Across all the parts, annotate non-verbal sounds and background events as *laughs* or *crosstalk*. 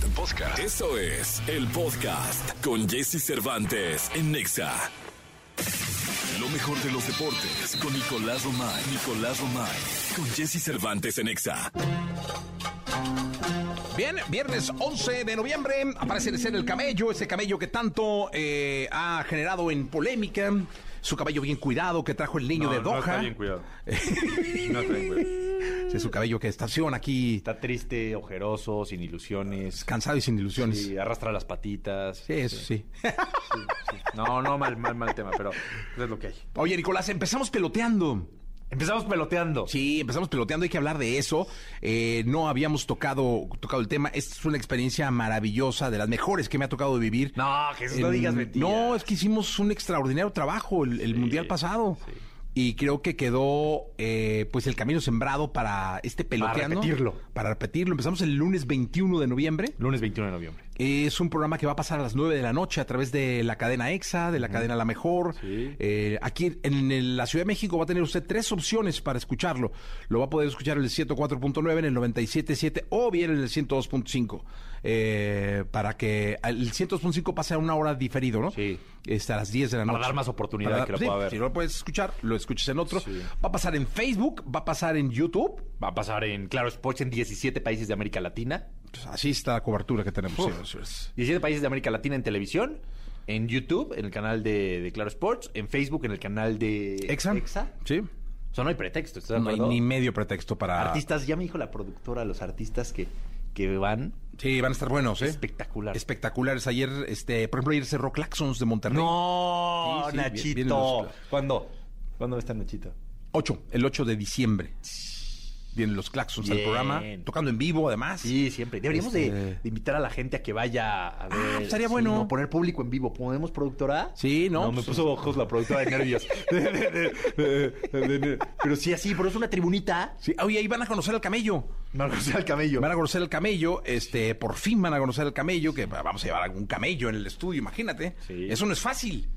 Podcast. Podcast. Eso es el podcast con Jesse Cervantes en Nexa. Lo mejor de los deportes con Nicolás Romay. Nicolás Romay. Con Jesse Cervantes en Nexa. Bien, viernes 11 de noviembre aparece de ser el camello, ese camello que tanto eh, ha generado en polémica. Su cabello bien cuidado que trajo el niño No, de no Doha. está bien cuidado. *laughs* No está bien cuidado. Sí, su cabello que estaciona aquí Está triste, ojeroso, sin ilusiones. cansado y sin ilusiones. Sí, Sí, arrastra las patitas. eso sí. No, no, mal, mal, mal tema, pero es lo que hay. Oye, Nicolás, empezamos peloteando. Empezamos peloteando. Sí, empezamos peloteando, hay que hablar de eso. Eh, no habíamos tocado, tocado el tema. Esta es una experiencia maravillosa, de las mejores que me ha tocado vivir. No, Jesús, no En- digas mentiras. No, es que hicimos un extraordinario trabajo el, el mundial pasado. Y creo que quedó eh, pues el camino sembrado para este peloteando. repetirlo. Para repetirlo. Empezamos el lunes 21 de noviembre. Lunes 21 de noviembre. Es un programa que va a pasar a las 9 de la noche a través de la cadena EXA, de la cadena La Mejor. Sí. Eh, aquí en el- la Ciudad de México va a tener usted tres opciones para escucharlo. Lo va a poder escuchar en el 104.9, en el 97.7 o bien en el 102.5. Eh, para que el 102.5 pase a una hora diferido, ¿no? Sí. Está a las 10 de la Para noche. dar más oportunidad Para que lo sí, pueda ver. Si no lo puedes escuchar, lo escuchas en otro. Sí. Va a pasar en Facebook, va a pasar en YouTube. Va a pasar en Claro Sports en 17 países de América Latina. Pues así está la cobertura que tenemos. Sí, eso es. 17 países de América Latina en televisión. En YouTube, en el canal de, de Claro Sports. En Facebook, en el canal de Exa. Sí. O sea, no hay pretexto, ¿estás de No hay ni medio pretexto para. Artistas, ya me dijo la productora, los artistas que, que van. Sí, van a estar buenos, ¿eh? Espectacular. Espectaculares. Ayer, este, por ejemplo, ayer cerró Claxons de Monterrey. No, Sí, sí, Nachito. bien- bien los- ¿Cuándo? ¿Cuándo va a estar Nachito? 8, el 8 de diciembre. Vienen los Claxons al Bien. programa, tocando en vivo además. Sí, siempre. Deberíamos Este- de, de invitar a la gente a que vaya a ver. estaría sí, bueno. no, poner público en vivo. ¿Podemos, productora? Sí, ¿no? No, me Pues- puso ojos la productora de nervios. *laughs* Pero sí, así, pero es una tribunita. Sí, oye, ahí van a conocer al camello. Marcos al camello. Van a conocer al camello, este, por fin van a conocer al camello, que vamos a llevar algún camello en el estudio, imagínate. Sí. Eso no es fácil.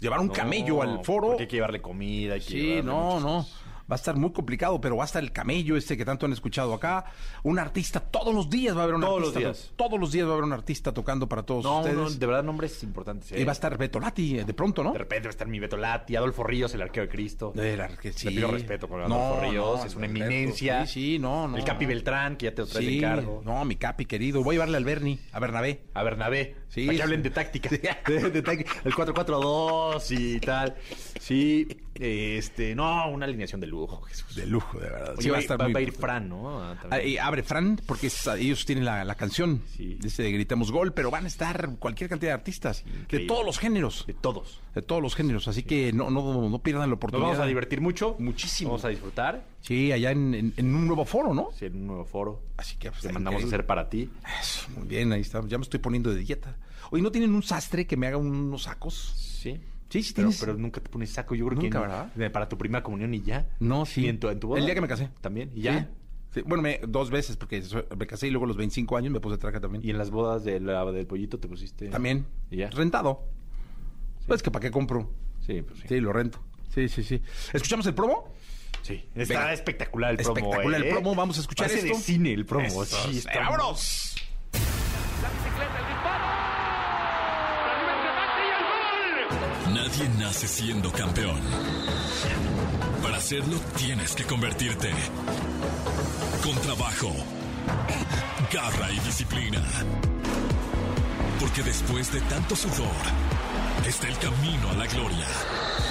Llevar un No, camello al foro. porque hay que llevarle comida. Hay que Sí, no, muchas no. Va a estar muy complicado, pero va a estar el camello este que tanto han escuchado acá. Un artista, todos los días va a haber un Todos los artista. días. Todos los días va a haber un artista tocando para todos No, ustedes. no, de verdad, nombres importantes. ¿eh? Va a estar Beto Lati, eh, de pronto, ¿no? De repente va a estar mi Beto Lati, Adolfo Ríos, el arquero de Cristo. Sí. Le pido respeto No, Adolfo Ríos, no, es una Alberto, eminencia. Sí, sí, no, no. El Capi. Beltrán, que ya te lo trae Sí, de encargo. no, mi Capi querido. Voy a llevarle al Bernie, a Bernabé. A Bernabé. Sí, Para que hablen de táctica. *laughs* De, de táctica. El 4-4-2 y tal. Sí. Este, no, una alineación de lujo, Jesús. De lujo, de verdad. Oye, Sí, va a estar va- muy- va a ir Fran, ¿no? Ah. Ah, abre Fran, porque es- ellos tienen la, la canción Sí. de Gritemos Gol, pero van a estar cualquier cantidad de artistas, de todos los géneros. de todos. De todos los géneros, así que no, no, no pierdan la Nos oportunidad. vamos a divertir mucho. Muchísimo. Vamos a disfrutar. Sí, allá en, en- en un nuevo foro, ¿no? Sí, en un nuevo foro. Así que pues, Te está mandamos a hacer para ti. Eso, muy bien, ahí estamos. Ya me estoy poniendo de dieta. Oye, ¿no tienen un sastre que me haga unos sacos? Sí. Sí, sí Pero, tienes. pero nunca te pones saco. Yo creo Nunca, que no. ¿verdad? Para tu primera comunión y ya. No, sí. ¿Y en tu, en tu boda? El día que me casé. También. ¿Y ya? Sí. Sí, Bueno, me- dos veces, porque me casé y luego a los 25 años me puse traje también. ¿Y en las bodas de la- del pollito te pusiste? También. ¿Y ya? Rentado. Pues que para qué compro. Sí, pues sí. Sí, lo rento. Sí, sí, sí. ¿Escuchamos el promo? Sí. Está Venga. espectacular el promo. Espectacular el ¿eh? promo, vamos a escuchar Parece esto. de cine el promo. Eso, sí, sí, está ¡Vámonos! Nadie nace siendo campeón. Para hacerlo tienes que convertirte. Con trabajo, garra y disciplina. Porque después de tanto sudor, está el camino a la gloria.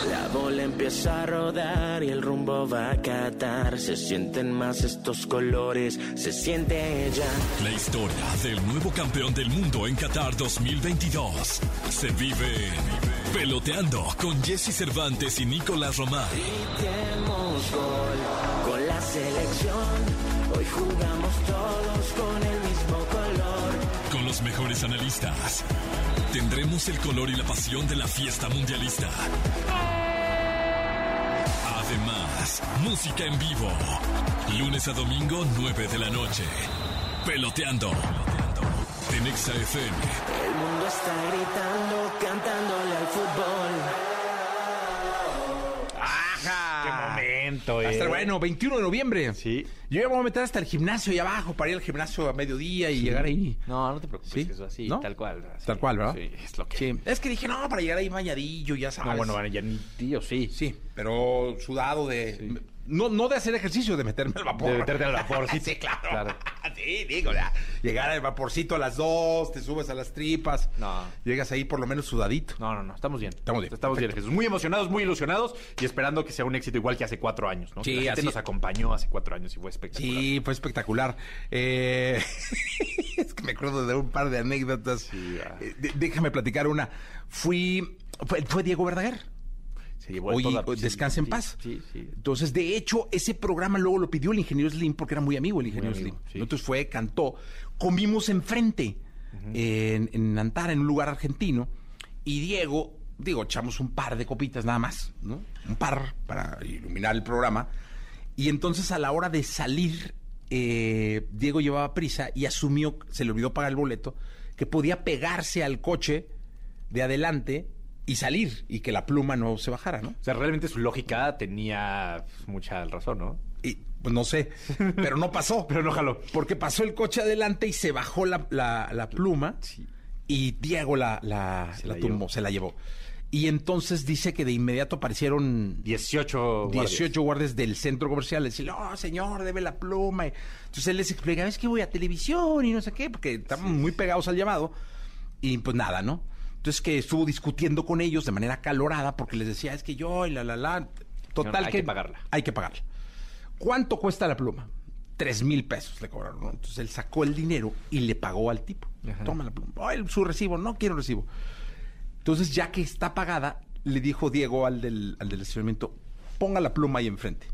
La bola empieza a rodar y el rumbo va a catar. Se sienten más estos colores, se siente ella. La historia del nuevo campeón del mundo en Qatar 2022 se vive peloteando con Jesse Cervantes y Nicolás. Gritemos gol con la selección. Hoy jugamos todos con el mismo color. Con los mejores analistas, tendremos el color y la pasión de la fiesta mundialista. Además, música en vivo. Lunes a domingo, 9 de la noche. Peloteando. En Exa FM. El mundo está gritando, cantándole al fútbol. ¡Qué momento, eh! a estar bueno, 21 de noviembre. Sí. Yo ya me voy a meter hasta el gimnasio ahí abajo para ir al gimnasio a mediodía y llegar ahí. No, no te preocupes, ¿Sí? eso así, ¿No? tal cual. así. Tal cual, ¿verdad? Sí, es lo que... Sí. Es que dije, no, para llegar ahí bañadillo, ya sabes. No, bueno, bueno, ya ni tío, sí. Sí, pero sudado de... No, no de hacer ejercicio, de meterme al vapor. De meterte al vapor, sí. *laughs* sí, claro. Claro. *laughs* Sí, digo, ya. Llegar al vaporcito a las dos, te subes a las tripas. No. Llegas ahí por lo menos sudadito. No, no, no, estamos bien. Estamos bien, Estamos bien, Jesús. Muy emocionados, muy ilusionados y esperando que sea un éxito igual que hace cuatro años, ¿no? Sí, Que la gente así- nos acompañó hace cuatro años y fue espectacular. Sí, fue espectacular. Eh, *laughs* es que me acuerdo de un par de anécdotas. Sí, ah. Eh, déjame platicar una. Fui. Fue, fue Diego Verdaguer. Se llevó Oye, toda- sí, descansa en paz. Sí, sí. Entonces, de hecho, ese programa luego lo pidió el ingeniero Slim porque era muy amigo el ingeniero amigo, Slim. Entonces fue, cantó. Comimos enfrente en, en Antara, en un lugar argentino. Y Diego, digo, echamos un par de copitas nada más, ¿no? Un par para iluminar el programa. Y entonces a la hora de salir, eh, Diego llevaba prisa y asumió, se le olvidó pagar el boleto, que podía pegarse al coche de adelante y salir y que la pluma no se bajara, ¿no? O sea, realmente su lógica tenía pues, mucha razón, ¿no? Y pues no sé, pero no pasó. *laughs* Pero no jaló. Porque pasó el coche adelante y se bajó la, la- la pluma Sí. y Diego la, la, Se la tumbó, se la llevó. Y entonces dice que de inmediato aparecieron 18 guardias. 18 guardias del centro comercial. Decir, no, señor, debe la pluma. Entonces él les explica, es que voy a televisión y no sé qué, porque estaban muy pegados al llamado. Y pues nada, ¿no? Entonces que estuvo discutiendo con ellos de manera calorada porque les decía, es que yo y la, la, la. Total hay que pagarla. Hay que pagarla. ¿Cuánto cuesta la pluma? Tres mil pesos le cobraron, ¿no? Entonces él sacó el dinero y le pagó al tipo. Ajá. Toma la pluma. Ay, su recibo, no quiero recibo. Entonces, ya que está pagada, le dijo Diego al del, al del estacionamiento, ponga la pluma ahí enfrente.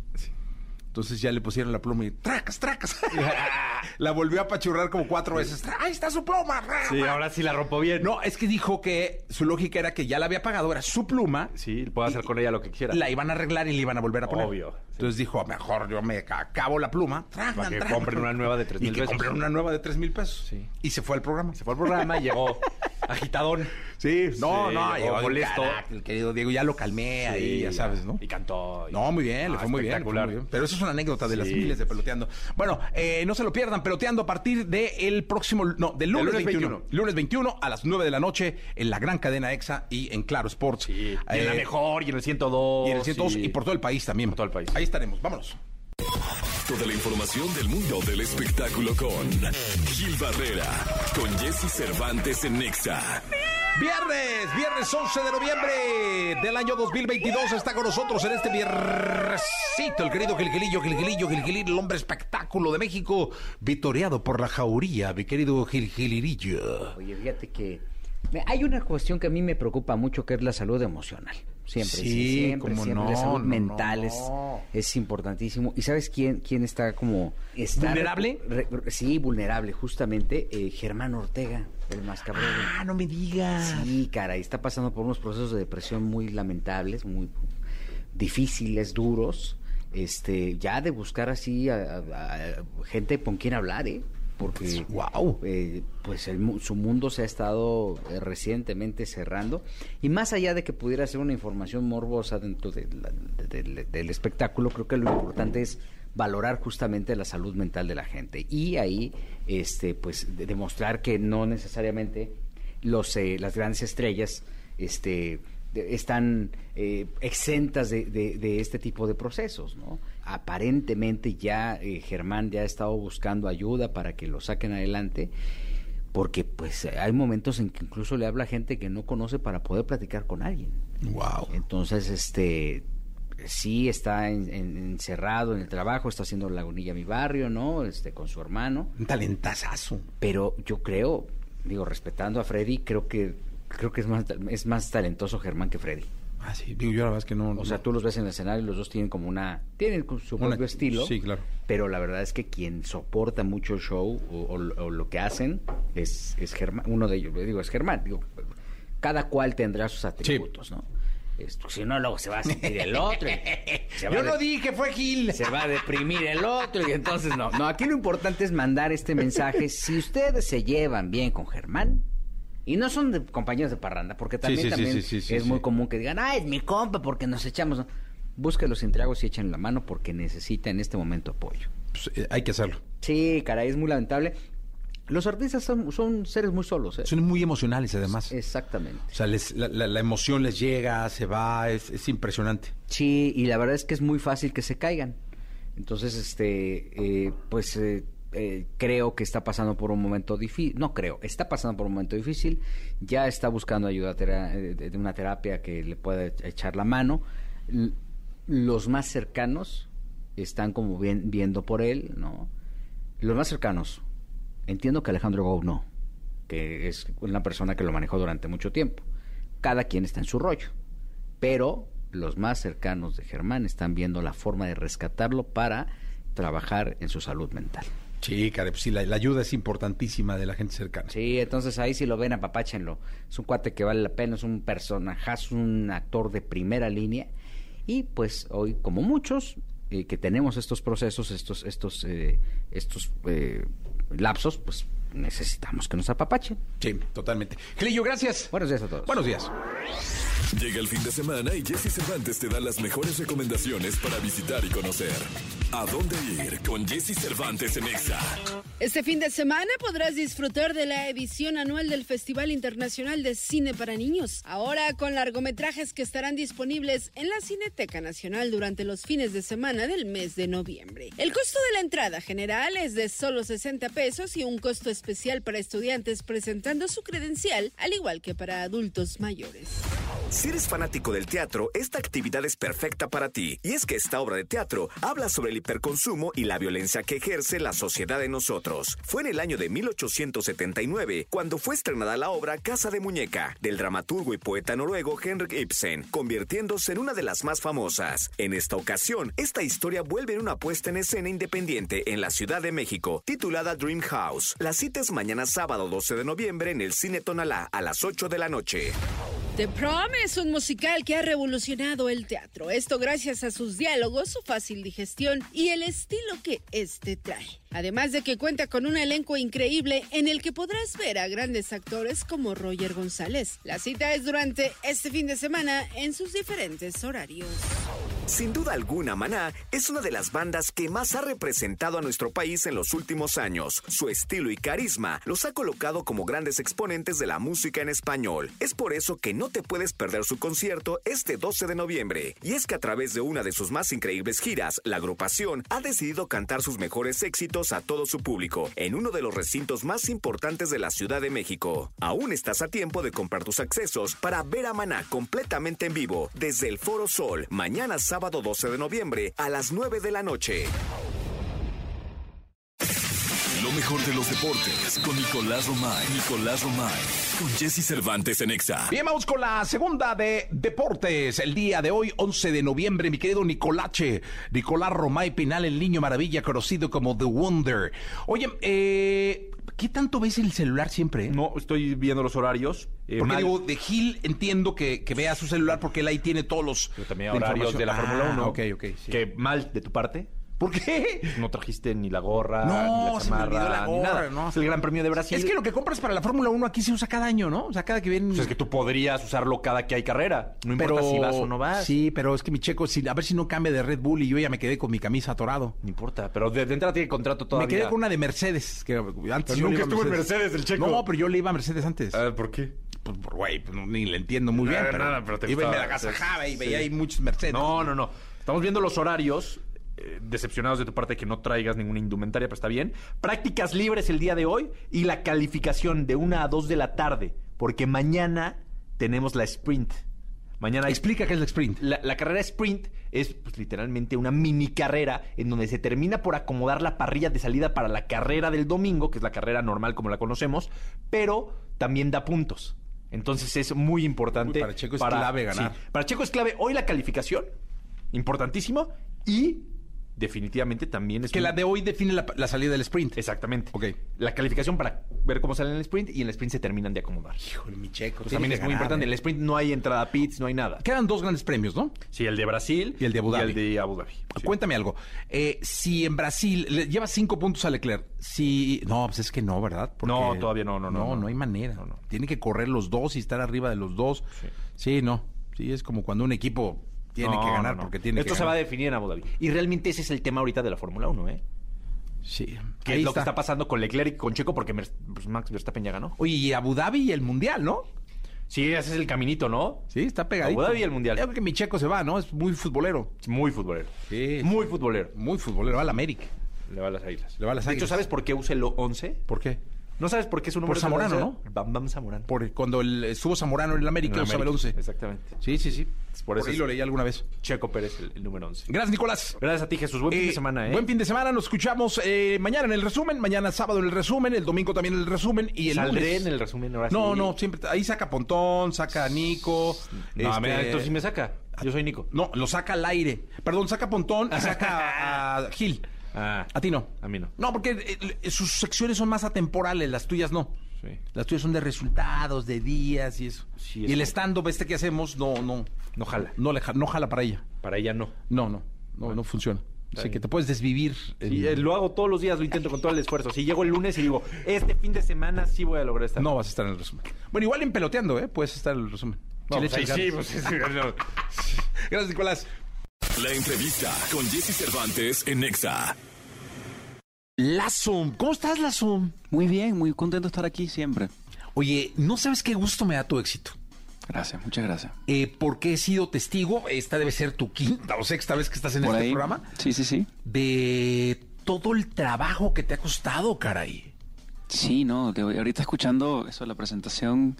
Entonces ya le pusieron la pluma y tracas, tracas. *laughs* *laughs* la volvió a apachurrar como cuatro veces. Ahí está su pluma. Sí, ahora sí la rompo bien. No, es que dijo que su lógica era que ya la había pagado, era su pluma. Sí, puedo hacer con ella lo que quiera. La iban a arreglar y le iban a volver a poner. Obvio, sí. Entonces dijo, mejor yo me acabo la pluma. Para Tragan, que tragan. compren una nueva de tres Y mil que pesos. compren una nueva de tres mil pesos. Sí. Y se fue al programa. Se fue al programa y llegó *laughs* agitadón. Sí, no, Sí, no, llegó molesto. El querido Diego ya lo calmé ahí, ya sabes, ¿no? Y cantó. y- No, muy bien, le Ah, fue muy bien, muy bien. Pero eso es una anécdota de las miles de peloteando. Bueno, eh, no se lo pierdan, peloteando a partir del próximo, no, del lunes, lunes 21. 21. Lunes 21 a las 9 de la noche en la gran cadena EXA y en Claro Sports. Y en la Eh, mejor, y en el 102. Y en el 102 y por todo el país también. Por todo el país. Ahí estaremos, vámonos. Toda la información del mundo del espectáculo con Gil Barrera, con Jesse Cervantes en Nexa. Viernes, viernes 11 de noviembre del año 2022 está con nosotros en este viernesito el querido Gilgilillo, Gilgilillo, Gilgilillo, el hombre espectáculo de México, vitoreado por la jauría, mi querido Gilgilirillo. Oye, fíjate que hay una cuestión que a mí me preocupa mucho que es la salud emocional. Siempre, Sí, siempre, cómo siempre. no, la salud no, mental no. Es, es importantísimo. ¿Y sabes quién, quién está como... Está ¿Vulnerable? re- re- sí, vulnerable, justamente. eh, Germán Ortega, el más cabrón. Ah, no me digas. Sí, caray, está pasando por unos procesos de depresión muy lamentables, muy difíciles, duros. Este, ya de buscar así a, a- a gente con quien hablar, ¿eh? Porque Guau. eh, pues el su mundo se ha estado eh, recientemente cerrando y más allá de que pudiera ser una información morbosa dentro de la- de- del- del espectáculo, creo que lo importante es valorar justamente la salud mental de la gente y ahí este pues de- demostrar que no necesariamente los eh, las grandes estrellas este están eh, exentas de, de- de este tipo de procesos, ¿no? Aparentemente ya eh, Germán ya ha estado buscando ayuda para que lo saquen adelante, porque pues hay momentos en que incluso le habla gente que no conoce para poder platicar con alguien. Wow. Entonces, este, sí está en- en- encerrado en el trabajo, está haciendo Lagunilla mi barrio, ¿no? Este, con su hermano. Un talentazazo. Pero yo creo, digo, respetando a Freddy, creo que creo que es más es más talentoso Germán que Freddy. Ah, sí, digo yo la verdad es que no. O sea, tú los ves en el escenario y los dos tienen como una tienen su Una- propio estilo. sí, claro. Pero la verdad es que quien soporta mucho el show o, o- o lo que hacen es, es Germán, uno de ellos, digo, es Germán, digo, cada cual tendrá sus atributos, ¿no? Esto, si no, luego se va a sentir el otro. y *laughs* se va Yo no de- dije, fue Gil. se va a deprimir el otro y entonces no. No, aquí lo importante es mandar este mensaje. Si ustedes se llevan bien con Germán y no son de compañeros de parranda, porque también, sí, sí, también sí, sí, sí, es muy común que digan, ah, es mi compa porque nos echamos. busquen los Intriagos y echen la mano porque necesita en este momento apoyo. Pues, eh, hay que hacerlo. Sí, caray, es muy lamentable. Los artistas son, son seres muy solos, ¿eh? Son muy emocionales además. Exactamente. O sea, les- la, la- la emoción les llega, se va, es, es impresionante. Sí, y la verdad es que es muy fácil que se caigan. Entonces, este, eh, pues eh, creo que está pasando por un momento difícil. No creo, está pasando por un momento difícil. Ya está buscando ayuda eh, de una terapia que le pueda e- echar la mano. Los más cercanos están como viendo por él, ¿no? Los más cercanos. Entiendo que Alejandro Gou no, que es una persona que lo manejó durante mucho tiempo. Cada quien está en su rollo. Pero los más cercanos de Germán están viendo la forma de rescatarlo para trabajar en su salud mental. Sí, pues sí, la, la ayuda es importantísima de la gente cercana. Sí, entonces ahí si lo ven, apapáchenlo. Es un cuate que vale la pena, es un personajazo, un actor de primera línea. Y pues hoy, como muchos, eh, que tenemos estos procesos, estos, estos, eh, estos eh, lapsos, pues necesitamos que nos apapachen. Sí, totalmente. Clillo, gracias. Buenos días a todos. Buenos días. Llega el fin de semana y Jesse Cervantes te da las mejores recomendaciones para visitar y conocer. ¿A dónde ir con Jesse Cervantes en Exa? Este fin de semana podrás disfrutar de la edición anual del Festival Internacional de Cine para Niños. Ahora con largometrajes que estarán disponibles en la Cineteca Nacional durante los fines de semana del mes de noviembre. El costo de la entrada general es de solo 60 pesos y un costo especial para estudiantes presentando su credencial, al igual que para adultos mayores. Si eres fanático del teatro, esta actividad es perfecta para ti. Y es que esta obra de teatro habla sobre el hiperconsumo y la violencia que ejerce la sociedad en nosotros. Fue en el año de 1879 cuando fue estrenada la obra Casa de Muñeca, del dramaturgo y poeta noruego Henrik Ibsen, convirtiéndose en una de las más famosas. En esta ocasión, esta historia vuelve en una puesta en escena independiente en la Ciudad de México, titulada Dream House. La cita es mañana sábado 12 de noviembre en el Cine Tonalá a las 8 de la noche. The Prom es un musical que ha revolucionado el teatro. Esto gracias a sus diálogos, su fácil digestión y el estilo que este trae. Además de que cuenta con un elenco increíble en el que podrás ver a grandes actores como Roger González. La cita es durante este fin de semana en sus diferentes horarios. Sin duda alguna, Maná es una de las bandas que más ha representado a nuestro país en los últimos años. Su estilo y carisma los ha colocado como grandes exponentes de la música en español. Es por eso que no te puedes perder su concierto este 12 de noviembre. Y es que a través de una de sus más increíbles giras, la agrupación ha decidido cantar sus mejores éxitos a todo su público en uno de los recintos más importantes de la Ciudad de México. Aún estás a tiempo de comprar tus accesos para ver a Maná completamente en vivo desde el Foro Sol mañana sábado 12 de noviembre a las 9 de la noche. Lo mejor de los deportes con Nicolás Romay. Nicolás Romay. Con Jesse Cervantes en Exa. Bien, vamos con la segunda de deportes. El día de hoy, 11 de noviembre, mi querido Nicolache, Nicolás Romay Pinal, el niño maravilla, conocido como The Wonder. Oye, eh, ¿qué tanto ves el celular siempre? eh? No, estoy viendo los horarios. eh, Porque mal. digo, de Gil entiendo que, que vea su celular porque él ahí tiene todos los... Pero también la horarios de la Fórmula Ah, 1. ok, ok, sí. Que mal de tu parte. ¿Por qué? No trajiste ni la gorra, No, ni la se me olvidó chamarra, la ni gorra, nada. no. Es el Gran Premio de Brasil. Es que lo que compras para la Fórmula 1 aquí se usa cada año, ¿no? O sea, cada que viene... Pues es que tú podrías usarlo cada que hay carrera. No importa si vas o no vas. Sí, pero es que mi checo, si, a ver si no cambia de Red Bull y yo ya me quedé con mi camisa atorado. No importa, pero de, de entrada tiene contrato todavía. Me quedé con una de Mercedes, que antes Pero yo nunca estuvo en Mercedes, el Checo. No, pero yo le iba a Mercedes antes. A ver, ¿por qué? Pues, por- güey, pues, ni le entiendo muy bien. Pero, nada, pero te iba y me la agasajaba y Sí. veía ahí muchos Mercedes. No, no, no. Estamos viendo los horarios. Eh, decepcionados de tu parte que no traigas ninguna indumentaria, pero está bien. Prácticas libres el día de hoy y la calificación de 1 a 2 de la tarde, porque mañana tenemos la sprint. Mañana hay- Explica qué es el sprint. La, la carrera sprint es pues, literalmente una mini carrera en donde se termina por acomodar la parrilla de salida para la carrera del domingo, que es la carrera normal como la conocemos, pero también da puntos. Entonces es muy importante. Uy, para Checo es clave ganar. sí, para Checo es clave hoy la calificación, importantísimo, y definitivamente también es Que la de hoy define la, la salida del sprint. Exactamente. Ok. La calificación para ver cómo sale en el sprint y en el sprint se terminan de acomodar. Híjole, mi checo. Pues también es muy importante. En el sprint no hay entrada a pits, no hay nada. Quedan dos grandes premios, ¿no? Sí, el de Brasil Y el de Abu Dhabi. Y el de Abu Dhabi. Sí. Cuéntame algo. Eh, si en Brasil le lleva cinco puntos a Leclerc, si no, pues es que no, ¿verdad? No, todavía no, no, no, no, no. hay manera. No, no. Tiene que correr los dos y estar arriba de los dos. Sí, no. Sí, es como cuando un equipo Tiene No, que ganar no, no. porque tiene Esto que se va a definir en Abu Dhabi. Y realmente ese es el tema ahorita de la Fórmula 1, ¿eh? Sí. Ahí es lo que está pasando con Leclerc y con Checo porque pues, Max Verstappen ya ganó. Oye, y Abu Dhabi y el Mundial, ¿no? Sí, ese es el caminito, ¿no? Sí, está pegadito. Abu Dhabi y el Mundial. Yo creo que mi checo se va, ¿no? Es muy futbolero. Muy futbolero. Sí. Muy futbolero. Muy futbolero. Va al América. Le va a las águilas. Le va a las de hecho, Águilas. ¿sabes por qué usa el 11? ¿Por qué? ¿No sabes por qué su número Por es el Zamorano, 11? Bam Bam Zamorano. Por cuando el- estuvo Zamorano en el América, usaba el América, 11. Exactamente. Sí, sí, sí. Por Por, eso ahí es- lo leí alguna vez. Checo Pérez, el, el número 11. Gracias, Nicolás. Gracias a ti, Jesús. Buen fin Eh, de semana, ¿eh? Buen fin de semana. Nos escuchamos eh, mañana en el resumen. Mañana sábado en el resumen. El domingo también en el resumen. Y el Saldré lunes- en el resumen ahora No, sí. no, siempre. Ahí saca Pontón, saca Nico. No, este, mira, entonces sí me saca. Yo soy Nico. No, lo saca al aire. Perdón, saca Pontón y saca a Gil. Ah, A ti no. a mí no. No, porque eh, sus secciones son más atemporales, las tuyas no. Sí. Las tuyas son de resultados, de días y eso. Sí, y el stand-up este que hacemos no, no, No jala. no, le no jala para ella. Para ella no. No, no, no, no funciona. Así bien. que te puedes desvivir. Sí, eh, lo hago todos los días, lo intento con todo el esfuerzo. Si llego el lunes y digo, este fin de semana sí voy a lograr estar. No vas a estar en el resumen. Bueno, igual en peloteando, ¿eh? Puedes estar en el resumen. Le pues ahí echas sí, ganas. pues sí, no. *laughs* Gracias, Nicolás. La entrevista con Jesse Cervantes en Nexa. Lazo, ¿cómo estás, Lazo? Muy bien, muy contento de estar aquí siempre. Oye, no sabes qué gusto me da tu éxito. Gracias, muchas gracias. Eh, porque he sido testigo, esta debe ser tu quinta o sexta vez que estás en Por este ahí. programa, Sí, sí, sí. de todo el trabajo que te ha costado, caray. Sí, no, de- ahorita escuchando eso, la presentación,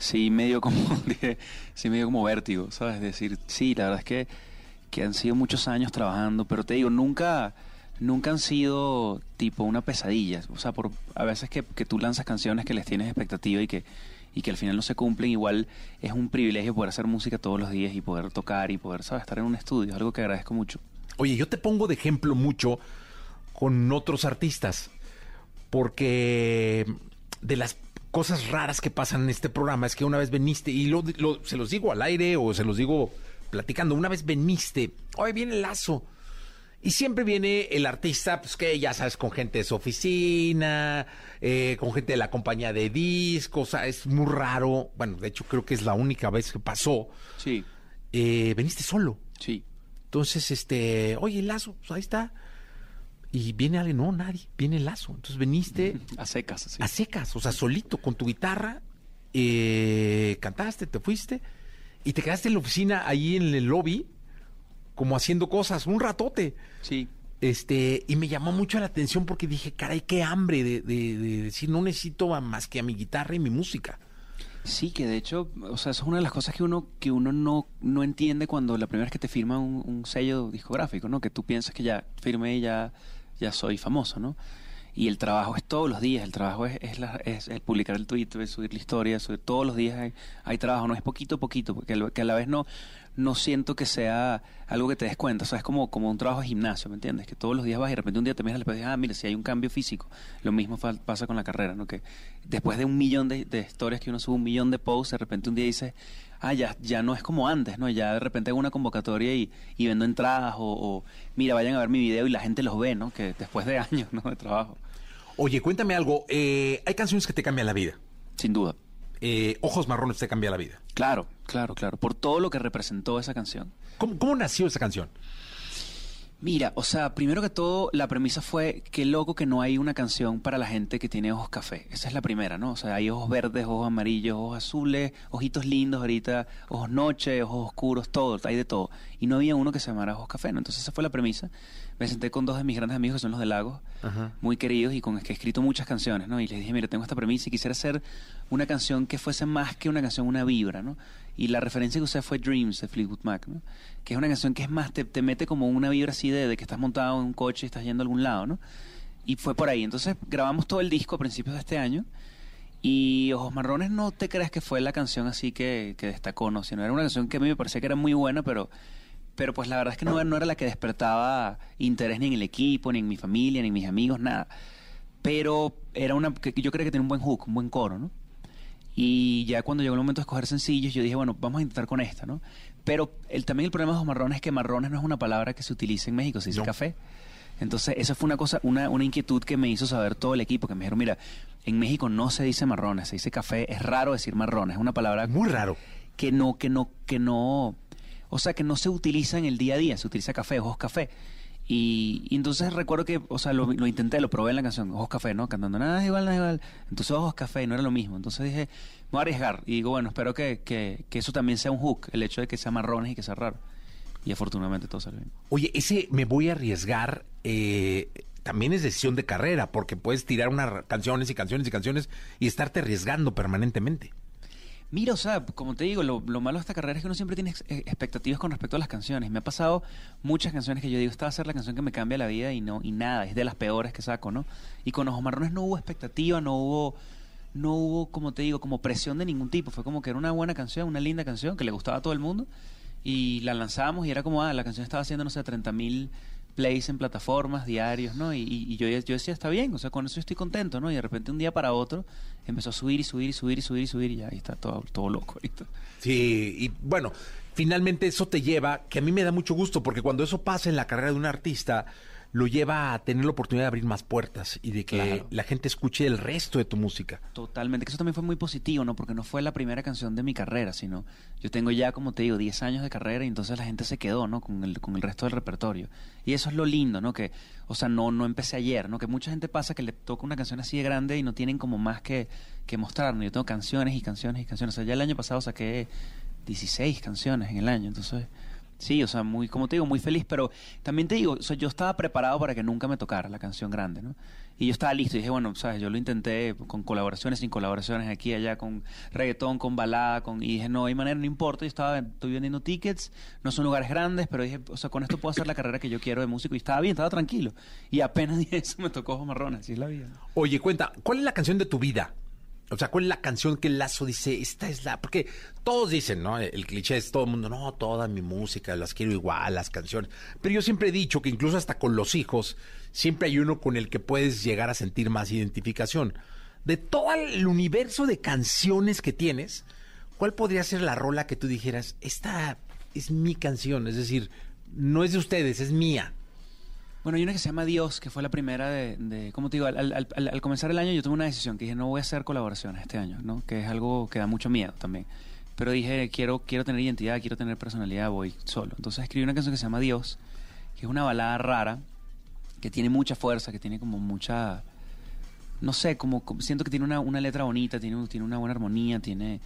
sí medio como, *laughs* dije, sí medio como vértigo, ¿sabes? Decir, sí, la verdad es que, que han sido muchos años trabajando, pero te digo, nunca, nunca han sido tipo una pesadilla. O sea, por a veces que, que tú lanzas canciones que les tienes expectativa y que, y que al final no se cumplen, igual es un privilegio poder hacer música todos los días y poder tocar y poder, ¿sabes? Estar en un estudio, es algo que agradezco mucho. Oye, yo te pongo de ejemplo mucho con otros artistas, porque de las cosas raras que pasan en este programa es que una vez veniste, y lo, se los digo al aire o se los digo platicando, una vez veniste, hoy viene Lazo, y siempre viene el artista, pues que ya sabes, con gente de su oficina, eh, con gente de la compañía de discos, o sea, es muy raro, bueno, de hecho creo que es la única vez que pasó, Sí, eh, veniste solo. sí. Entonces, este, oye, Lazo, pues ahí está. Y viene alguien, no, nadie, viene Lazo. Entonces viniste *laughs* A secas, sí. a secas, o sea, solito, con tu guitarra, eh, cantaste, te fuiste y te quedaste en la oficina, ahí en el lobby, como haciendo cosas, un ratote. Sí. Este, y me llamó mucho la atención porque dije, caray, qué hambre de, de- de decir, no necesito más que a mi guitarra y mi música. Sí, que de hecho, o sea, eso es una de las cosas que uno que uno no, no entiende cuando la primera vez que te firma un, un sello discográfico, ¿no? Que tú piensas que ya firmé y ya, ya soy famoso, ¿no? Y el trabajo es todos los días, el trabajo es, es, la- es el publicar el tweet, es subir la historia, subir, todos los días hay, hay trabajo, no es poquito a poquito, porque que a la vez no, no siento que sea algo que te des cuenta, o sea, es como, como un trabajo de gimnasio, ¿me entiendes? Que todos los días vas y de repente un día te miras al espejo y dices, ah, mira, si hay un cambio físico, lo mismo pasa con la carrera, ¿no? Que después de un millón de, de historias que uno sube, un millón de posts, de repente un día dices, ah, ya, ya no es como antes, ¿no? Ya de repente hago una convocatoria y, y vendo entradas o, o, mira, vayan a ver mi video y la gente los ve, ¿no? Que después de años, ¿no? De trabajo. Oye, cuéntame algo, eh, hay canciones que te cambian la vida. Sin duda. Eh, Ojos Marrones te cambia la vida. Claro, claro, claro. Por todo lo que representó esa canción. ¿Cómo, cómo nació esa canción? Mira, o sea, primero que todo, la premisa fue qué loco que no hay una canción para la gente que tiene ojos café. Esa es la primera, ¿no? O sea, hay ojos verdes, ojos amarillos, ojos azules, ojitos lindos ahorita, ojos noche, ojos oscuros, todo, hay de todo. Y no había uno que se llamara ojos café, ¿no? Entonces esa fue la premisa. Me senté con dos de mis grandes amigos, que son los de Lagos, muy queridos y con los que he escrito muchas canciones, ¿no? Y les dije, mira, tengo esta premisa y quisiera hacer una canción que fuese más que una canción, una vibra, ¿no? Y la referencia que usé fue Dreams de Fleetwood Mac, ¿no? Que es una canción que es más, te, te mete como una vibra así de, que estás montado en un coche y estás yendo a algún lado, ¿no? Y fue por ahí. Entonces grabamos todo el disco a principios de este año. Y Ojos Marrones no te creas que fue la canción así que, que destacó, ¿no? Sino era una canción que a mí me parecía que era muy buena, pero, pero pues la verdad es que no, no era la que despertaba interés ni en el equipo, ni en mi familia, ni en mis amigos, nada. Pero era una que yo creo que tenía un buen hook, un buen coro, ¿no? Y ya cuando llegó el momento de escoger sencillos, yo dije, bueno, vamos a intentar con esta, ¿no? Pero el, también el problema de los marrones es que marrones no es una palabra que se utilice en México, se dice No. café. Entonces, esa fue una cosa, una, una inquietud que me hizo saber todo el equipo, que me dijeron, mira, en México no se dice marrones, se dice café, es raro decir marrones, es una palabra Muy raro. que no, que no, que no, o sea, que no se utiliza en el día a día, se utiliza café, ojos café. Y, entonces recuerdo que, o sea, lo, lo intenté, lo probé en la canción, Ojos Café, ¿no? Cantando nada igual, nada igual. Entonces Ojos Café no era lo mismo. Entonces dije, me voy a arriesgar. Y digo, bueno, espero que, que, que eso también sea un hook, el hecho de que sea marrones y que sea raro. Y afortunadamente todo salió bien. Oye, ese me voy a arriesgar eh, también es decisión de carrera, porque puedes tirar unas canciones y canciones y canciones y estarte arriesgando permanentemente. Mira, o sea, como te digo, lo, lo malo de esta carrera es que uno siempre tiene eh, expectativas con respecto a las canciones. Me ha pasado muchas canciones que yo digo, esta va a ser la canción que me cambia la vida y no y nada, es de las peores que saco, ¿no? Y con Ojos Marrones no hubo expectativa, no hubo no hubo, como te digo, como presión de ningún tipo. Fue como que era una buena canción, una linda canción que le gustaba a todo el mundo y la lanzamos y era como, ah, la canción estaba haciendo, no sé, 30 mil plays en plataformas diarios, ¿no? Y, y- yo, yo decía, está bien, o sea, con eso estoy contento, ¿no? Y de repente un día para otro empezó a subir y subir y subir y subir y subir y ya está todo, todo loco ahorita. Sí, y bueno, finalmente eso te lleva, que a mí me da mucho gusto, porque cuando eso pasa en la carrera de un artista, lo lleva a tener la oportunidad de abrir más puertas y de que Claro. la gente escuche el resto de tu música. Totalmente, que eso también fue muy positivo, ¿no? Porque no fue la primera canción de mi carrera, sino yo tengo ya, como te digo, 10 años de carrera y entonces la gente se quedó, ¿no? Con el, con el resto del repertorio. Y eso es lo lindo, ¿no? Que, o sea, no, no empecé ayer, ¿no? Que mucha gente pasa que le toca una canción así de grande y no tienen como más que, que mostrar, ¿no? Yo tengo canciones y canciones y canciones. O sea, ya el año pasado saqué 16 canciones en el año, entonces... Sí, o sea, muy, como te digo, muy feliz, pero también te digo, yo estaba preparado para que nunca me tocara la canción grande, ¿no? Y yo estaba listo y dije, bueno, sabes, yo lo intenté con colaboraciones, sin colaboraciones, aquí, allá, con reggaetón, con balada, con... y dije, no hay manera, no importa, yo estaba, estoy vendiendo tickets, no son lugares grandes, pero dije, o sea, con esto puedo hacer la carrera que yo quiero de músico y estaba bien, estaba tranquilo. Y apenas *laughs* dije eso, me tocó Marrones, así es la vida. Oye, cuenta, ¿cuál es la canción de tu vida? O sea, ¿cuál es la canción que Lazo dice, esta es la... Porque todos dicen, ¿no? El cliché es todo el mundo, no, toda mi música, las quiero igual, las canciones. Pero yo siempre he dicho que incluso hasta con los hijos, siempre hay uno con el que puedes llegar a sentir más identificación. De todo el universo de canciones que tienes, ¿cuál podría ser la rola que tú dijeras, esta es mi canción? Es decir, no es de ustedes, es mía. Bueno, hay una que se llama Dios, que fue la primera de, de como te digo, al, comenzar el año yo tomé una decisión, que dije, no voy a hacer colaboraciones este año, ¿no? Que es algo que da mucho miedo también. Pero dije, quiero, quiero tener identidad, quiero tener personalidad, voy solo. Entonces escribí una canción que se llama Dios, que es una balada rara, que tiene mucha fuerza, que tiene como mucha, no sé, como, siento que tiene una, letra bonita, tiene, un- tiene una buena armonía, tiene...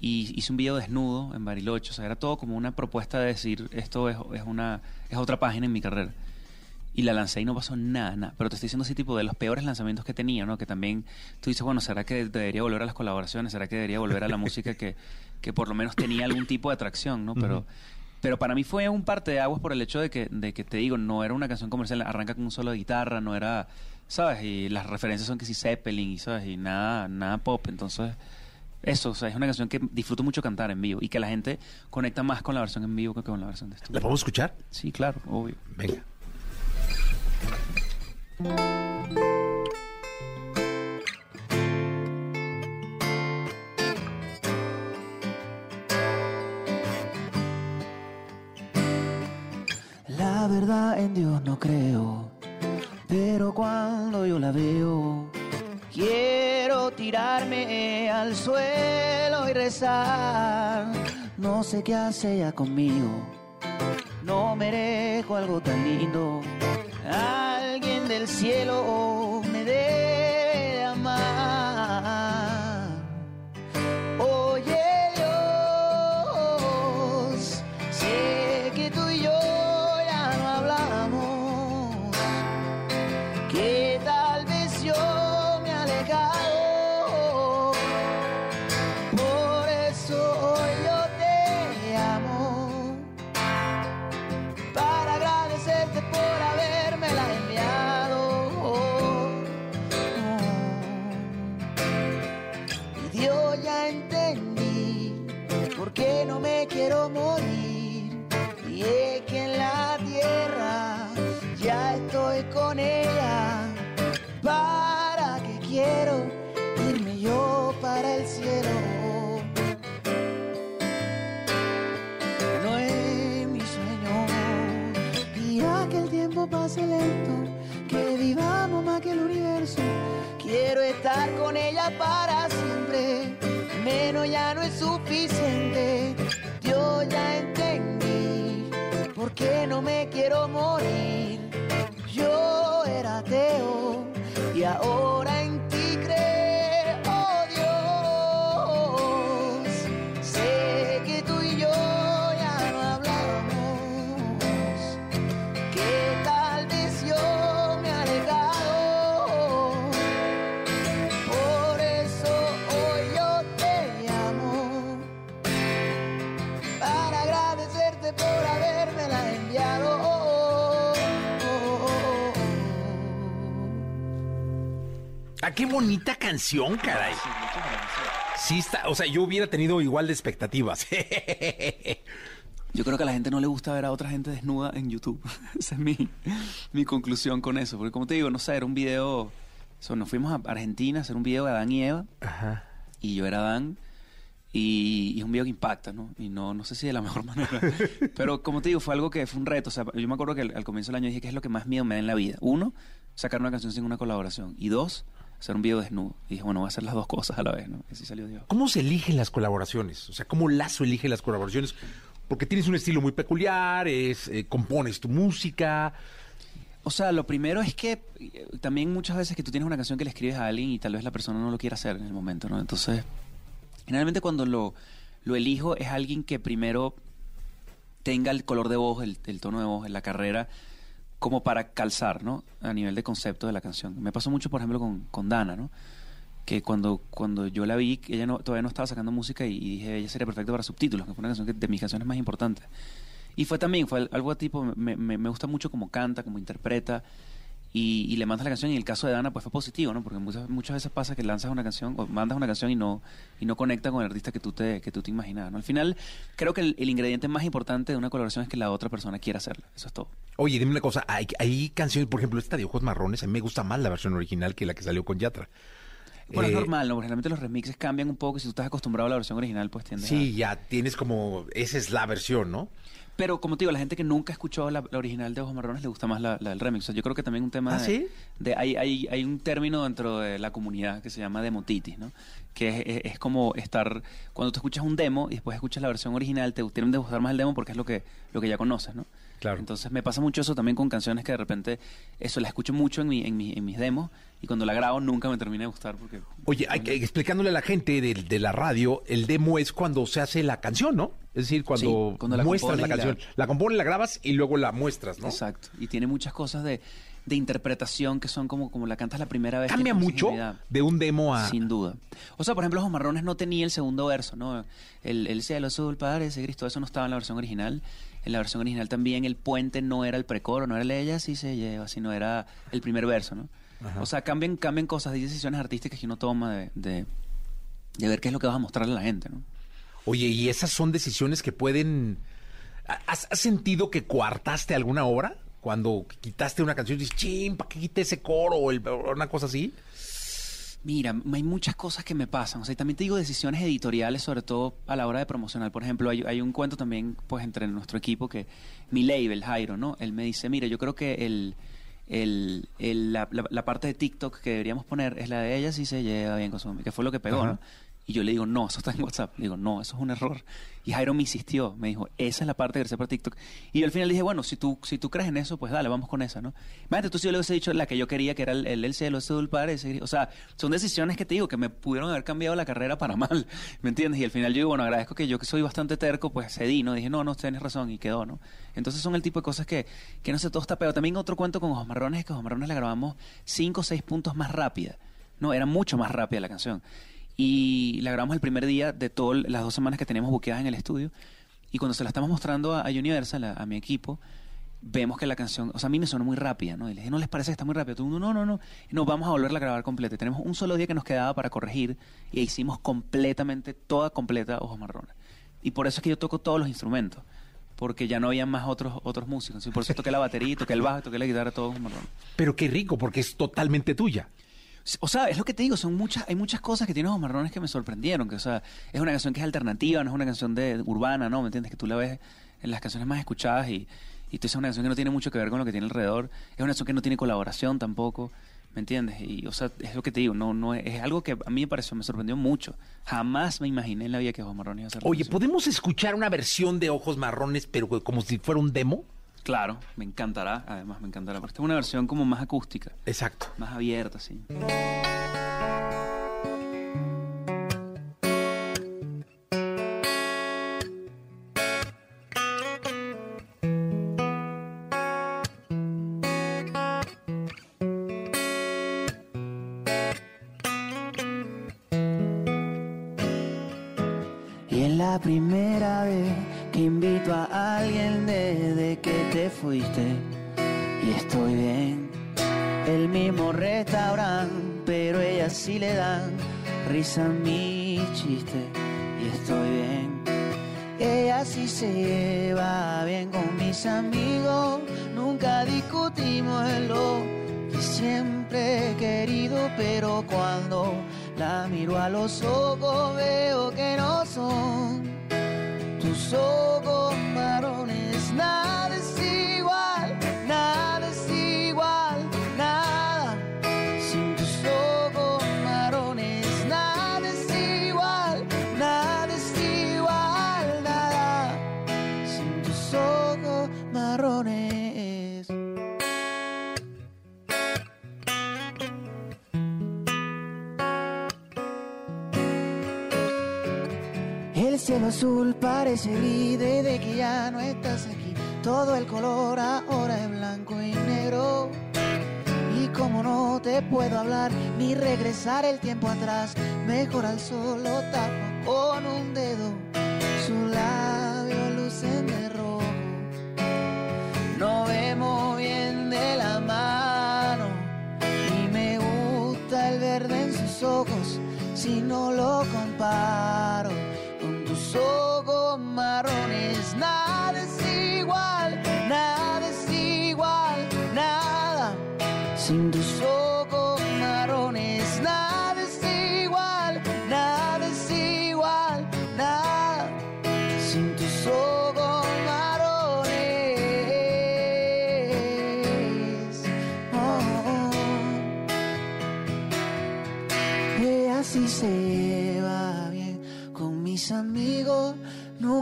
Y hice un video desnudo en Bariloche, o sea, era todo como una propuesta de decir, esto es, es, una, es otra página en mi carrera y la lancé y no pasó nada, nada. Pero te estoy diciendo así, tipo, de los peores lanzamientos que tenía, ¿no? Que también tú dices, bueno, ¿será que debería volver a las colaboraciones? ¿Será que debería volver a la música que, que por lo menos tenía algún tipo de atracción, ¿no? Pero, pero para mí fue un parte de aguas por el hecho de que, de que, te digo, no era una canción comercial, arranca con un solo de guitarra, no era, ¿sabes? Y las referencias son que sí Zeppelin, y, ¿sabes? Y nada, nada pop, entonces... Eso, o sea, es una canción que disfruto mucho cantar en vivo y que la gente conecta más con la versión en vivo que con la versión de estudio. ¿La podemos escuchar? Sí, claro, obvio. Venga. La verdad en Dios no creo, pero cuando yo la veo, quiero tirarme al suelo y rezar. No sé qué hace ella conmigo, no merezco algo tan lindo. Alguien del cielo me debe Quiero estar con ella para siempre, menos ya no es suficiente. Yo ya entendí por qué no me quiero morir. Yo era ateo y ahora Qué bonita canción, caray. Sí está, o sea, yo hubiera tenido igual de expectativas. *laughs* Yo creo que a la gente no le gusta ver a otra gente desnuda en YouTube. *laughs* Esa es mi, mi conclusión con eso. Porque como te digo, no sé, era un video... o sea, nos fuimos a Argentina a hacer un video de Adán y Eva. Ajá. Y yo era Adán. Y, y es un video que impacta, ¿no? Y no, no sé si de la *laughs* mejor manera. Pero como te digo, fue algo que fue un reto. O sea, yo me acuerdo que al, al comienzo del año dije que es lo que más miedo me da en la vida. Uno, sacar una canción sin una colaboración. Y dos, hacer un video desnudo. Y dije, bueno, voy a hacer las dos cosas a la vez, ¿no? Y así salió Dios. ¿Cómo se eligen las colaboraciones? O sea, ¿cómo Lazo elige las colaboraciones? Porque tienes un estilo muy peculiar, es, eh, compones tu música. O sea, lo primero es que eh, también muchas veces que tú tienes una canción que le escribes a alguien y tal vez la persona no lo quiera hacer en el momento, ¿no? Entonces, generalmente cuando lo, lo elijo es alguien que primero tenga el color de voz, el, el tono de voz la carrera, como para calzar, ¿no? A nivel de concepto de la canción. Me pasó mucho, por ejemplo, con, con Dana, ¿no? Que cuando, cuando yo la vi, ella no, todavía no estaba sacando música y, y dije, ella sería perfecta para subtítulos, que fue una canción que, de mis canciones más importantes. Y fue también, fue algo tipo, me, me, me gusta mucho cómo canta, cómo interpreta y, y le mandas la canción. Y el caso de Dana, pues fue positivo, ¿no? Porque muchas, muchas veces pasa que lanzas una canción o mandas una canción y no, y no conecta con el artista que tú te, que tú te imaginabas, ¿no? Al final, creo que el, el ingrediente más importante de una colaboración es que la otra persona quiera hacerla. Eso es todo. Oye, dime una cosa, hay, hay canciones, por ejemplo, esta de Ojos Marrones, a mí me gusta más la versión original que la que salió con Yatra. Bueno, Eh, es normal, ¿no? Generalmente los remixes cambian un poco si tú estás acostumbrado a la versión original, pues tiendes a... Sí, ya tienes como, esa es la versión, ¿no? Pero como te digo, la gente que nunca escuchó la, la original de Ojos Marrones le gusta más la, la del remix. O sea, yo creo que también un tema ¿Ah, de, sí? de- hay, hay, hay un término dentro de la comunidad que se llama demotitis, ¿no? Que es, es- es como estar cuando tú escuchas un demo y después escuchas la versión original, te tienen de gustar más el demo porque es lo que lo que ya conoces, ¿no? Claro. Entonces me pasa mucho eso también con canciones que de repente eso la escucho mucho en, mi, en, mi- en mis demos y cuando la grabo nunca me termina de gustar porque Oye, hay explicándole a la gente de, de la radio, el demo es cuando se hace la canción, ¿no? Es decir, cuando, Sí, cuando la muestras la y la- canción. La... compones, la grabas y luego la muestras, ¿no? Exacto. Y tiene muchas cosas de, de interpretación que son como, como la cantas la primera vez. Cambia mucho de un demo a... Sin duda. O sea, por ejemplo, Los Marrones no tenía el segundo verso, ¿no? El, el cielo azul parece Cristo, eso no estaba en la versión original. En la versión original también el puente no era el precoro, no era el ella sí se lleva, sino era el primer verso, ¿no? O sea, cambian, cambian cosas, hay decisiones artísticas que uno toma de, de, de ver qué es lo que vas a mostrarle a la gente, ¿no? Oye, y esas son decisiones que pueden... ¿Has, has sentido que coartaste alguna obra? Cuando quitaste una canción y dices, ching, ¿para qué quité ese coro? O el- o una cosa así. Mira, hay muchas cosas que me pasan. O sea, también te digo decisiones editoriales, sobre todo a la hora de promocionar. Por ejemplo, hay, hay un cuento también, pues, entre nuestro equipo que mi label, Jairo, ¿no? Él me dice, mira, yo creo que el, el, el- la, la- la parte de TikTok que deberíamos poner es la de ella si se lleva bien con su que fue lo que pegó, Ajá. ¿no? Y yo le digo, no, eso está en WhatsApp. Le digo, no, eso es un error. Y Jairo me insistió, me dijo, esa es la parte que sea para TikTok. Y al final dije, bueno, si tú, si tú crees en eso, pues dale, vamos con esa, ¿no? Imagínate, tú si yo le hubiese dicho la que yo quería, que era el, el, el cielo, ese ese- O sea, son decisiones que te digo, que me pudieron haber cambiado la carrera para mal, ¿me entiendes? Y al final yo digo, bueno, agradezco que yo que soy bastante terco, pues cedí, ¿no? Dije, no, no, tienes razón, y quedó, ¿no? Entonces son el tipo de cosas que, que no sé, todo está pegado. También otro cuento con Ojos Marrones es que Ojos Marrones la grabamos cinco o seis puntos más rápida. No, era mucho más rápida la canción. Y la grabamos el primer día de todas las dos semanas que teníamos buqueadas en el estudio. Y cuando se la estamos mostrando a, Universal, a, mi equipo, vemos que la canción, o sea, a mí me sonó muy rápida, ¿no? Y les dije, ¿no les parece que está muy rápida? Todo el no, no, no. Nos vamos a volverla a grabar completa. Tenemos un solo día que nos quedaba para corregir y hicimos completamente, toda completa Ojos Marrones. Y por eso es que yo toco todos los instrumentos. Porque ya no había más otros otros músicos. Por eso toqué la batería, toqué el bajo, toqué la guitarra, todos Ojos Marrones. Pero qué rico, porque es totalmente tuya. O sea, es lo que te digo, son muchas, hay muchas cosas que tiene Ojos Marrones que me sorprendieron, que o sea, es una canción que es alternativa, no es una canción de urbana, ¿no? ¿Me entiendes? Que tú la ves en las canciones más escuchadas y, y tú es una canción que no tiene mucho que ver con lo que tiene alrededor, es una canción que no tiene colaboración tampoco, ¿me entiendes? Y o sea, es lo que te digo, no, no es, es algo que a mí me pareció, me sorprendió mucho. Jamás me imaginé en la vida que Ojos Marrones iba a ser Oye, ¿podemos escuchar una versión de Ojos Marrones, pero como si fuera un demo? Claro, me encantará, además me encantará, porque esta es una versión como más acústica, Exacto. más abierta, sí. Sí se lleva bien con mis amigos. Nunca discutimos en lo que siempre he querido, pero cuando la miro a los ojos veo que no son tus ojos azul parece gris desde que ya no estás aquí. Todo el color ahora es blanco y negro. Y como no te puedo hablar ni regresar el tiempo atrás, mejor al solo tapo con un dedo. Sus labios lucen de rojo. No vemos bien de la mano. Y me gusta el verde en sus ojos si no lo comparo ojos marrones. Nada es igual, nada es igual, nada. Sin tus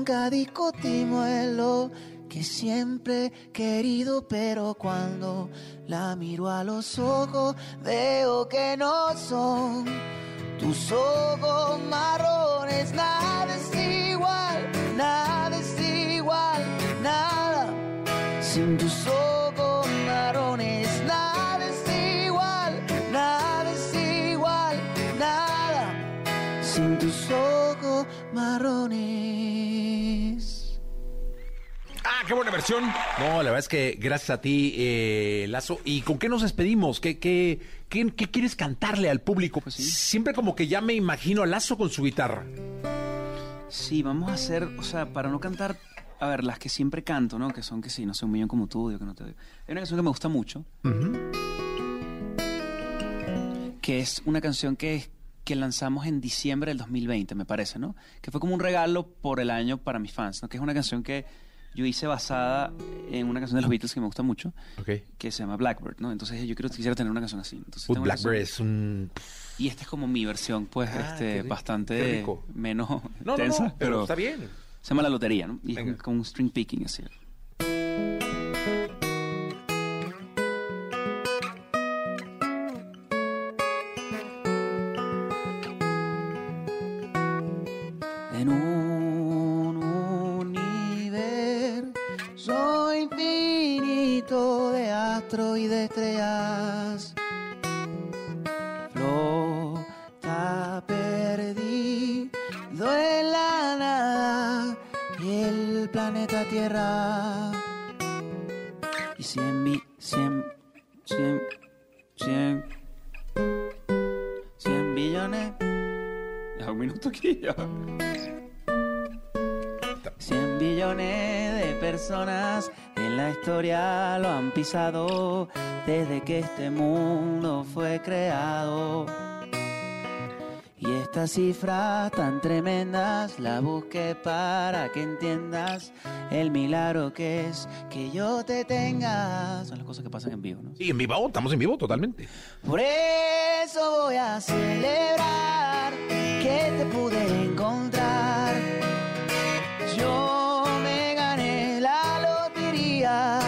Nunca discutimos en lo que siempre he querido, pero cuando la miro a los ojos veo que no son tus ojos marrones. Nada es igual, nada es igual, nada. Sin tus ojos marrones, nada es Tus ojos marrones. Ah, qué buena versión. No, la verdad es que gracias a ti, eh, Lazo. ¿Y con qué nos despedimos? ¿Qué, qué, qué, qué quieres cantarle al público? Siempre como que ya me imagino a Lazo con su guitarra. Sí, vamos a hacer, o sea, para no cantar, a ver, las que siempre canto, ¿no? Que son que sí, no sé, un millón como tú, digo que no te digo. Hay una canción que me gusta mucho, que es una canción que, que lanzamos en diciembre del 2020, me parece, ¿no? Que fue como un regalo por el año para mis fans, ¿no? Que es una canción que yo hice basada en una canción de los Beatles que me gusta mucho, Ok. que se llama Blackbird, ¿no? Entonces yo quiero, quisiera tener una canción así. Entonces, Uy, Blackberry canción- es un... Y esta es como mi versión, pues, Ah, este, bastante menos No, no, tensa, no, pero está bien. Se llama La Lotería, ¿no? Y es Venga. un- como un string picking, así. Planeta Tierra. Y cien, bi- cien, cien, cien, cien billones. Ya, un minuto. 100 billones de personas en la historia lo han pisado desde que este mundo fue creado. Y estas cifras tan tremendas las busqué para que entiendas el milagro que es que yo te tenga. Son las cosas que pasan en vivo, ¿no? Sí, en vivo, estamos en vivo totalmente. Por eso voy a celebrar que te pude encontrar. Yo me gané la lotería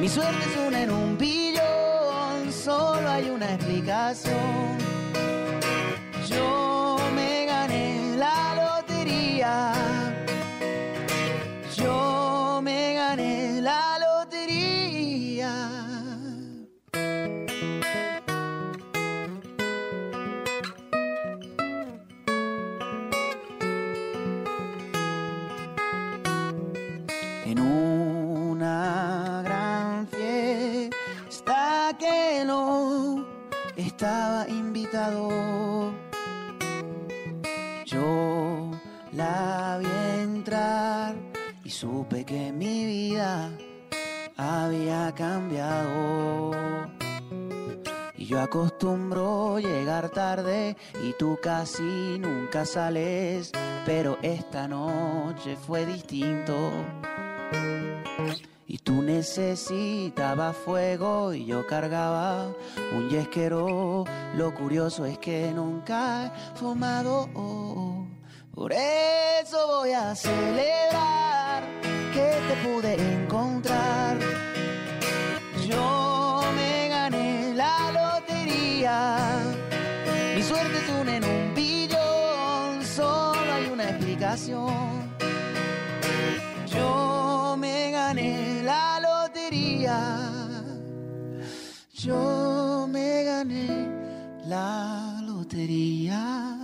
Mi suerte es una en un billón, solo hay una explicación. En una gran fiesta que no estaba invitado. Yo la vi entrar y supe que mi vida había cambiado. Y yo acostumbro llegar tarde y tú casi nunca sales, pero esta noche fue distinto. Y tú necesitabas fuego y yo cargaba un yesquero. Lo curioso es que nunca he fumado. Por eso voy a celebrar que te pude encontrar. Yo me gané la lotería. Mi suerte es una en un billón. Solo hay una explicación. Yo me gané la lotería.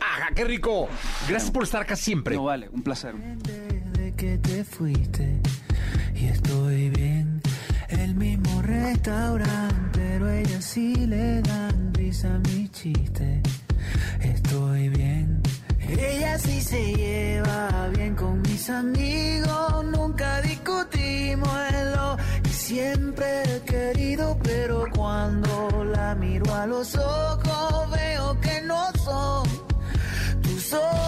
¡Ajá, qué rico! Gracias por estar acá siempre. No vale, un placer. Que te fuiste y estoy bien. El mismo restaurante, pero ella sí le dan risa a mi chiste. Estoy bien. Ella sí se lleva bien con mis amigos. Nunca discutimos en lo que siempre he querido, pero cuando la miro a los ojos veo que no son tus ojos